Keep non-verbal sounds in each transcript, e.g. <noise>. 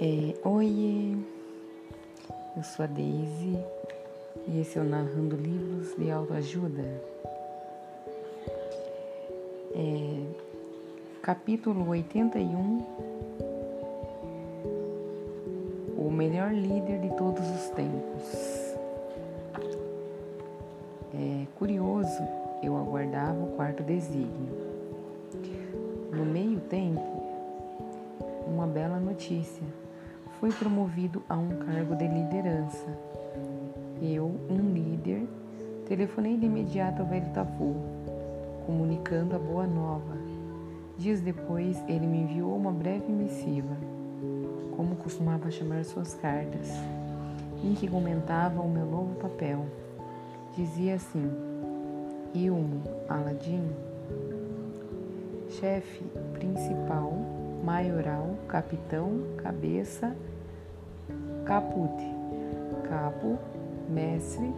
É, Oi, eu sou a Daisy e esse é o Narrando Livros de Autoajuda. É, capítulo 81 O melhor líder de todos os tempos. É curioso, eu aguardava o quarto desígnio. No meio tempo, uma bela notícia foi promovido a um cargo de liderança. Eu, um líder, telefonei de imediato ao velho Tafu, comunicando a boa nova. Dias depois, ele me enviou uma breve missiva, como costumava chamar suas cartas, em que comentava o meu novo papel. Dizia assim: Ilmo, Aladim, chefe principal, maioral, capitão, cabeça, caput, capo, mestre,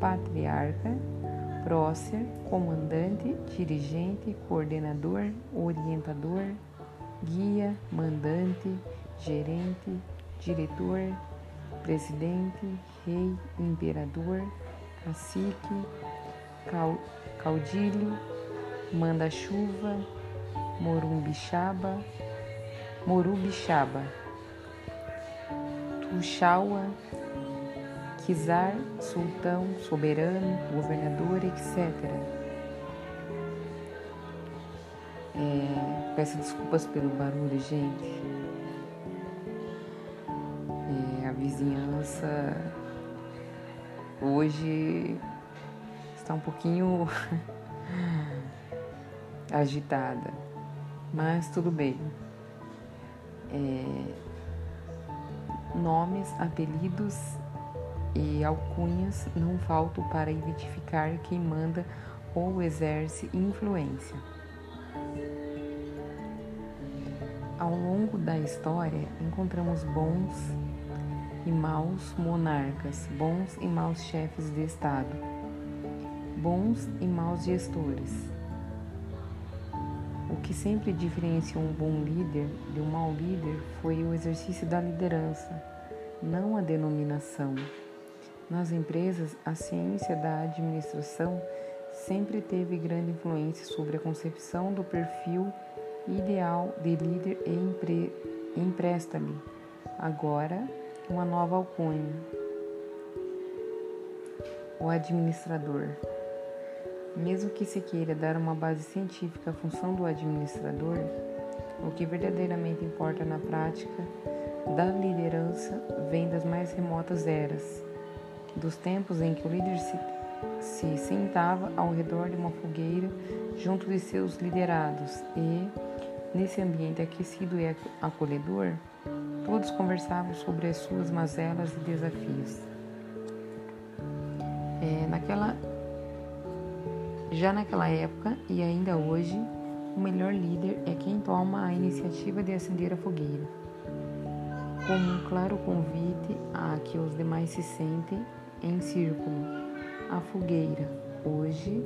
patriarca, prócer, comandante, dirigente, coordenador, orientador, guia, mandante, gerente, diretor, presidente, rei, imperador, cacique, caudilho, manda-chuva, morumbixaba, morubixaba. Tuxaua, Kizar, sultão, soberano, governador, etc. É, peço desculpas pelo barulho, gente. É, a vizinhança hoje está um pouquinho <laughs> agitada, mas tudo bem. É, Nomes, apelidos e alcunhas não faltam para identificar quem manda ou exerce influência. Ao longo da história, encontramos bons e maus monarcas, bons e maus chefes de Estado, bons e maus gestores. Que sempre diferenciou um bom líder de um mau líder foi o exercício da liderança, não a denominação. Nas empresas, a ciência da administração sempre teve grande influência sobre a concepção do perfil ideal de líder e empresta-lhe agora uma nova alcunha. O administrador. Mesmo que se queira dar uma base científica à função do administrador, o que verdadeiramente importa na prática da liderança vem das mais remotas eras, dos tempos em que o líder se, se sentava ao redor de uma fogueira junto de seus liderados e, nesse ambiente aquecido e acolhedor, todos conversavam sobre as suas mazelas e desafios. É, naquela já naquela época e ainda hoje, o melhor líder é quem toma a iniciativa de acender a fogueira, como um claro convite a que os demais se sentem em círculo. A fogueira, hoje,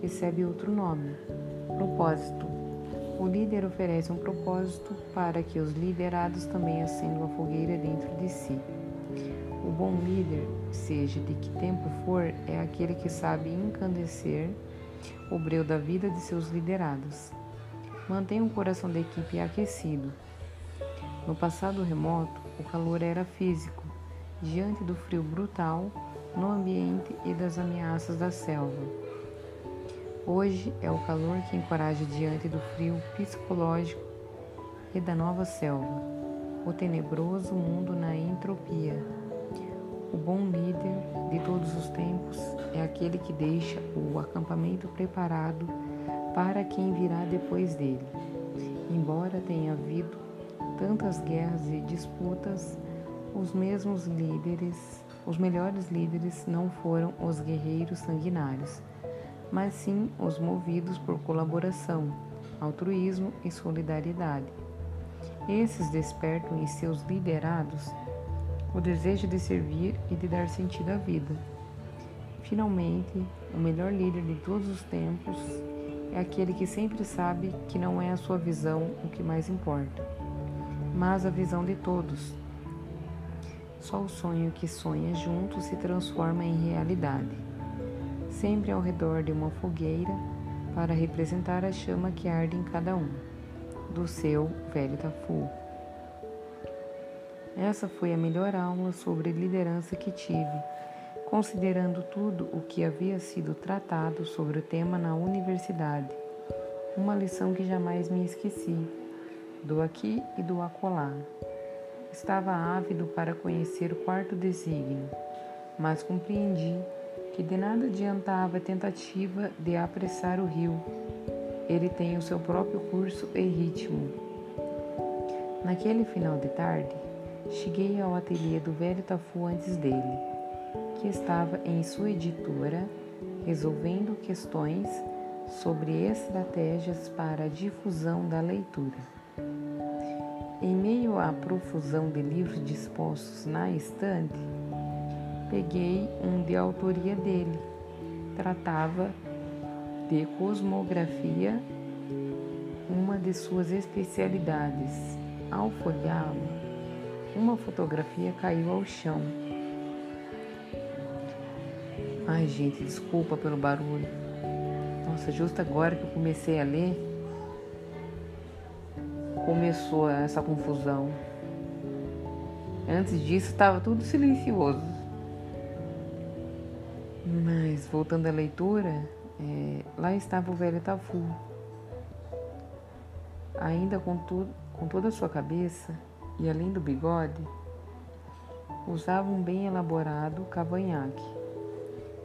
recebe outro nome: propósito. O líder oferece um propósito para que os liderados também acendam a fogueira dentro de si. O bom líder, seja de que tempo for, é aquele que sabe encandecer o breu da vida de seus liderados. Mantenha o coração da equipe aquecido. No passado remoto, o calor era físico, diante do frio brutal no ambiente e das ameaças da selva. Hoje é o calor que encoraja diante do frio psicológico e da nova selva, o tenebroso mundo na entropia. O bom líder de todos os tempos é aquele que deixa o acampamento preparado para quem virá depois dele. Embora tenha havido tantas guerras e disputas, os mesmos líderes, os melhores líderes não foram os guerreiros sanguinários, mas sim os movidos por colaboração, altruísmo e solidariedade. Esses despertam em seus liderados o desejo de servir e de dar sentido à vida. Finalmente, o melhor líder de todos os tempos é aquele que sempre sabe que não é a sua visão o que mais importa. mas a visão de todos. Só o sonho que sonha junto se transforma em realidade, sempre ao redor de uma fogueira para representar a chama que arde em cada um, do seu velho Tafu. Essa foi a melhor aula sobre liderança que tive, considerando tudo o que havia sido tratado sobre o tema na universidade. Uma lição que jamais me esqueci, do aqui e do acolá. Estava ávido para conhecer o quarto desígnio, mas compreendi que de nada adiantava a tentativa de apressar o rio. Ele tem o seu próprio curso e ritmo. Naquele final de tarde, cheguei ao ateliê do velho Tafu antes dele, que estava em sua editora resolvendo questões sobre estratégias para a difusão da leitura. Em meio à profusão de livros dispostos na estante, peguei um de autoria dele. Tratava de cosmografia, uma de suas especialidades. Ao folheá-lo, uma fotografia caiu ao chão. Ai, gente, desculpa pelo barulho. Nossa, justo agora que eu comecei a ler, começou essa confusão. Antes disso, estava tudo silencioso. Mas, voltando à leitura, é, lá estava o velho Tafu. Ainda com, tu, com toda a sua cabeça, e além do bigode, usava um bem elaborado cavanhaque.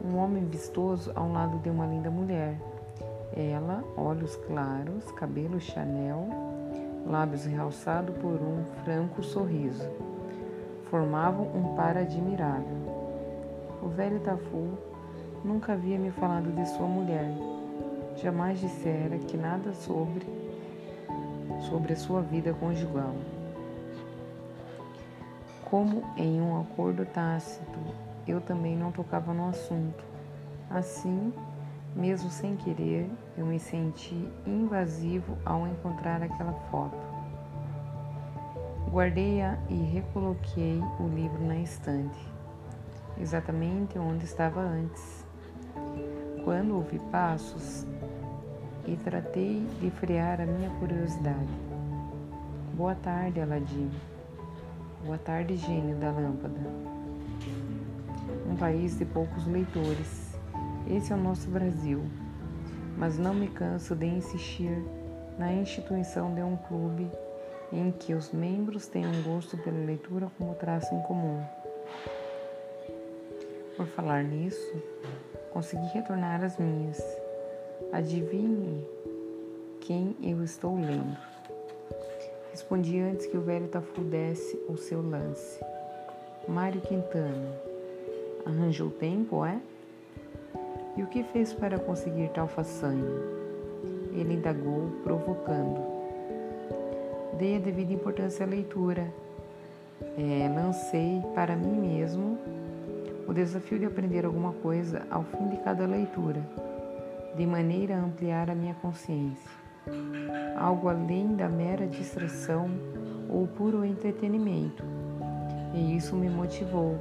Um homem vistoso ao lado de uma linda mulher. Ela, olhos claros, cabelo chanel, lábios realçados por um franco sorriso, formavam um par admirável. O velho Tafu nunca havia me falado de sua mulher. Jamais dissera que nada sobre sobre a sua vida conjugal como em um acordo tácito, eu também não tocava no assunto. Assim, mesmo sem querer, eu me senti invasivo ao encontrar aquela foto. Guardei-a e recoloquei o livro na estante, exatamente onde estava antes. Quando ouvi passos e tratei de frear a minha curiosidade. Boa tarde, Aladim. Boa tarde, gênio da lâmpada. Um país de poucos leitores. Esse é o nosso Brasil. Mas não me canso de insistir na instituição de um clube em que os membros tenham gosto pela leitura como traço em comum. Por falar nisso, consegui retornar às minhas. Adivinhe quem eu estou lendo. Respondi antes que o velho Tafu desse o seu lance. Mário Quintana. Arranjou tempo, é? E o que fez para conseguir tal façanha? Ele indagou, provocando. Dei a devida importância à leitura. É, lancei para mim mesmo o desafio de aprender alguma coisa ao fim de cada leitura, de maneira a ampliar a minha consciência algo além da mera distração ou puro entretenimento, e isso me motivou.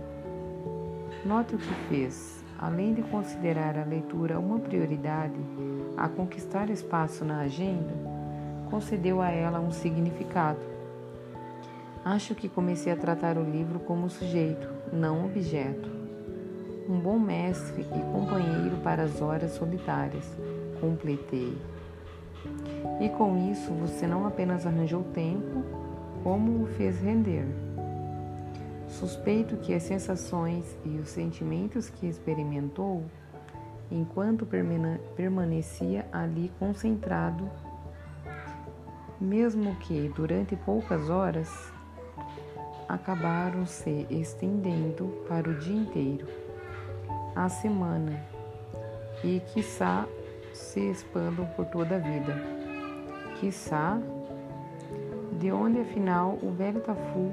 Note o que fez. Além de considerar a leitura uma prioridade a conquistar espaço na agenda, concedeu a ela um significado. Acho que comecei a tratar o livro como sujeito, não objeto. Um bom mestre e companheiro para as horas solitárias, completei. E com isso você não apenas arranjou tempo, como o fez render. Suspeito que as sensações e os sentimentos que experimentou, enquanto permanecia ali concentrado, mesmo que durante poucas horas, acabaram se estendendo para o dia inteiro, a semana e, quiçá, se expandam por toda a vida. Quiçá, de onde afinal o velho Tafu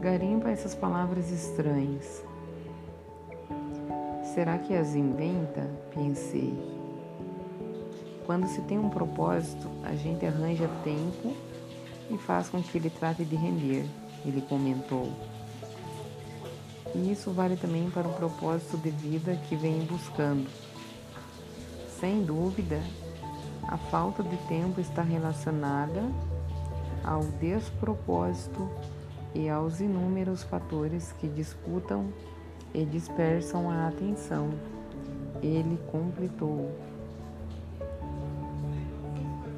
garimpa essas palavras estranhas? Será que as inventa? Pensei. Quando se tem um propósito, a gente arranja tempo e faz com que ele trate de render, ele comentou. E isso vale também para um propósito de vida que vem buscando. Sem dúvida, a falta de tempo está relacionada ao despropósito e aos inúmeros fatores que disputam e dispersam a atenção. Ele completou.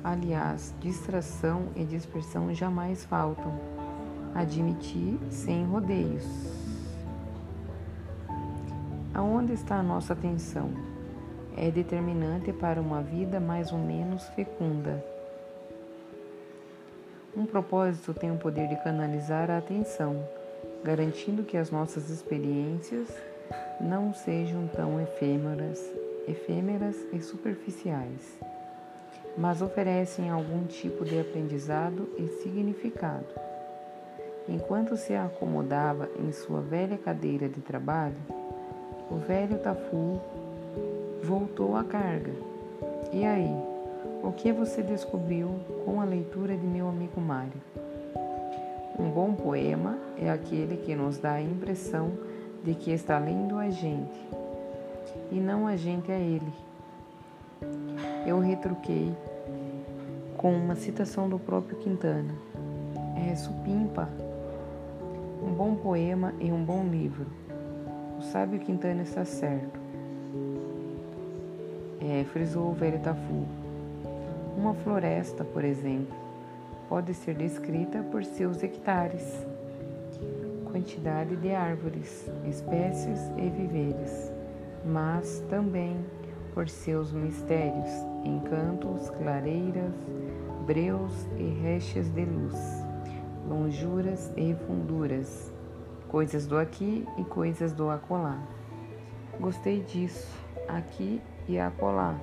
Aliás, distração e dispersão jamais faltam. Admitir sem rodeios. Aonde está a nossa atenção? É determinante para uma vida mais ou menos fecunda. Um propósito tem o poder de canalizar a atenção, garantindo que as nossas experiências não sejam tão efêmeras, efêmeras e superficiais mas oferecem algum tipo de aprendizado e significado. Enquanto se acomodava em sua velha cadeira de trabalho, o velho Tafu voltou à carga. E aí, o que você descobriu com a leitura de meu amigo Mário? Um bom poema é aquele que nos dá a impressão de que está lendo a gente, e não a gente a ele. Eu retruquei com uma citação do próprio Quintana. É supimpa, um bom poema e um bom livro. O sábio Quintana está certo. É, frisou o velho Tafu. Uma floresta, por exemplo, pode ser descrita por seus hectares, quantidade de árvores, espécies e viveres, mas também por seus mistérios, encantos, clareiras, breus e rechas de luz, lonjuras e funduras, coisas do aqui e coisas do acolá. Gostei disso, aqui e acolá.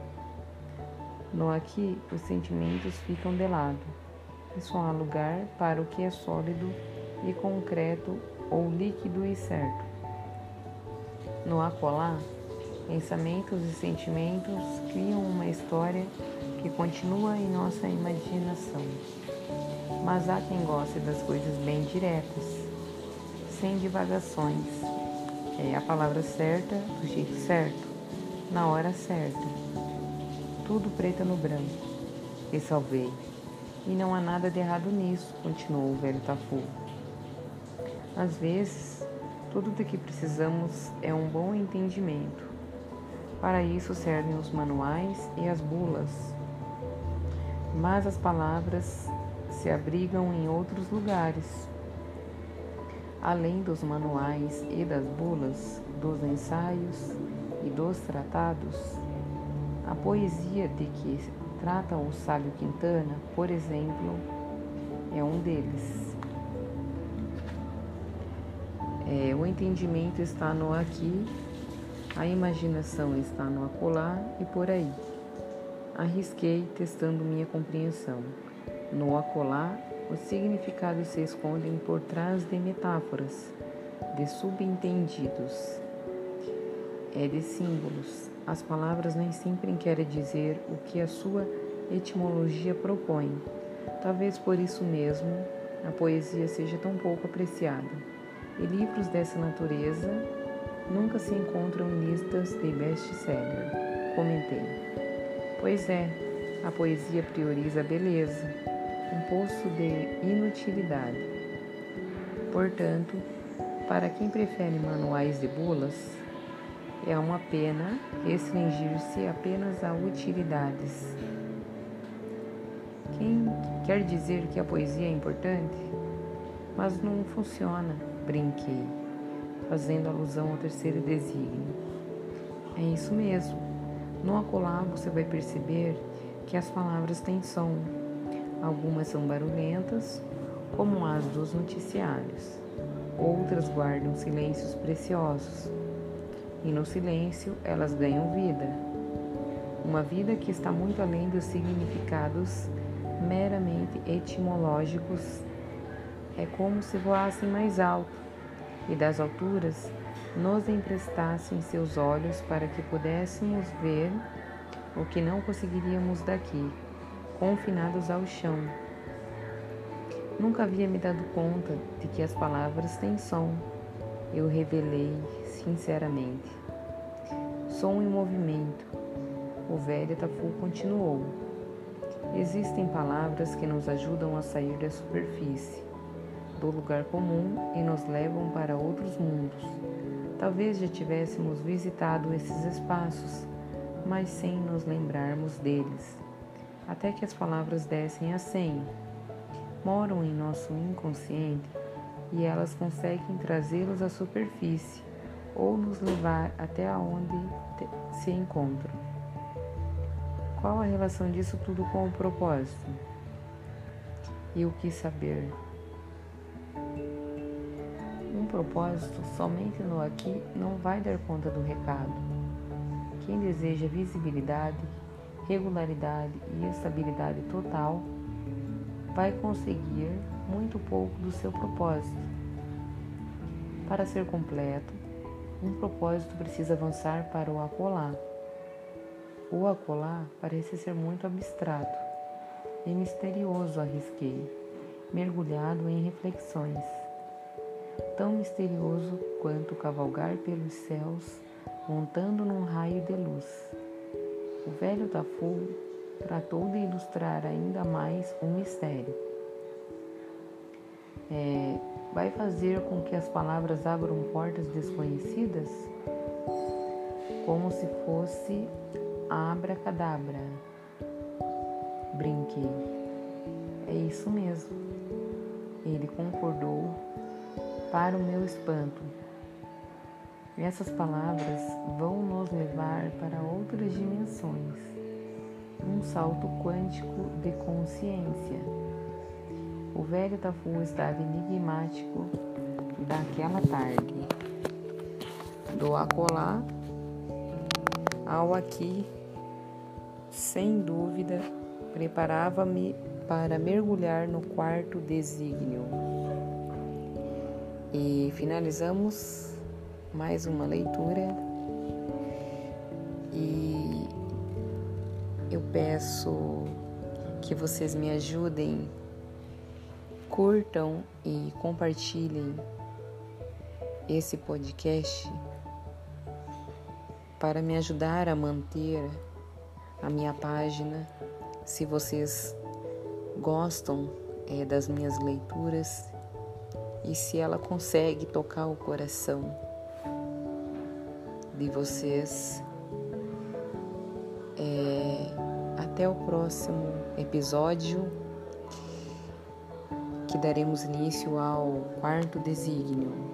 No aqui, os sentimentos ficam de lado e só há lugar para o que é sólido e concreto ou líquido e certo. No acolá, Pensamentos e sentimentos criam uma história que continua em nossa imaginação. Mas há quem goste das coisas bem diretas, sem divagações. É a palavra certa, do jeito certo, na hora certa. Tudo preto no branco. E salvei. E não há nada de errado nisso, continuou o velho Tafu. Às vezes, tudo do que precisamos é um bom entendimento para isso servem os manuais e as bulas. Mas as palavras se abrigam em outros lugares. Além dos manuais e das bulas, dos ensaios e dos tratados, a poesia de que trata o sábio Quintana, por exemplo, é um deles. É, o entendimento está no aqui a imaginação está no acolá e por aí. Arrisquei testando minha compreensão. No acolá, os significados se escondem por trás de metáforas, de subentendidos, é de símbolos. As palavras nem sempre querem dizer o que a sua etimologia propõe. Talvez por isso mesmo a poesia seja tão pouco apreciada. E livros dessa natureza nunca se encontram em listas de best-seller. Comentei. Pois é, a poesia prioriza a beleza, um poço de inutilidade. Portanto, para quem prefere manuais de bulas, é uma pena restringir-se apenas a utilidades. Quem quer dizer que a poesia é importante? Mas não funciona, brinquei fazendo alusão ao terceiro desígnio. É isso mesmo. No acolá você vai perceber que as palavras têm som. Algumas são barulhentas, como as dos noticiários. Outras guardam silêncios preciosos. E no silêncio elas ganham vida. Uma vida que está muito além dos significados meramente etimológicos. É como se voassem mais alto e das alturas nos emprestassem seus olhos para que pudéssemos ver o que não conseguiríamos daqui, confinados ao chão. Nunca havia me dado conta de que as palavras têm som. Eu revelei sinceramente. Som em movimento. O velho Tafu continuou. Existem palavras que nos ajudam a sair da superfície, do lugar comum e nos levam para outros mundos. Talvez já tivéssemos visitado esses espaços, mas sem nos lembrarmos deles, até que as palavras dessem a senha moram em nosso inconsciente e elas conseguem trazê-los à superfície ou nos levar até onde se encontram. Qual a relação disso tudo com o propósito? E o que saber? Um propósito somente no aqui não vai dar conta do recado. Quem deseja visibilidade, regularidade e estabilidade total vai conseguir muito pouco do seu propósito. Para ser completo, um propósito precisa avançar para o acolá. O acolá parece ser muito abstrato e misterioso, arrisquei, mergulhado em reflexões. Tão misterioso quanto cavalgar pelos céus montando num raio de luz. O velho Tafu tratou de ilustrar ainda mais um mistério. É, vai fazer com que as palavras abram portas desconhecidas? Como se fosse abracadabra. Brinquei. É isso mesmo. Ele concordou, para o meu espanto. Essas palavras vão nos levar para outras dimensões um salto quântico de consciência. O velho Tafu estava enigmático daquela tarde. Do acolá ao aqui, sem dúvida, preparava-me para mergulhar no quarto desígnio. E finalizamos mais uma leitura eu peço que vocês me ajudem, curtam e compartilhem esse podcast para me ajudar a manter a minha página. Se vocês gostam é, das minhas leituras e se ela consegue tocar o coração de vocês. É, até o próximo episódio, daremos início ao quarto desígnio.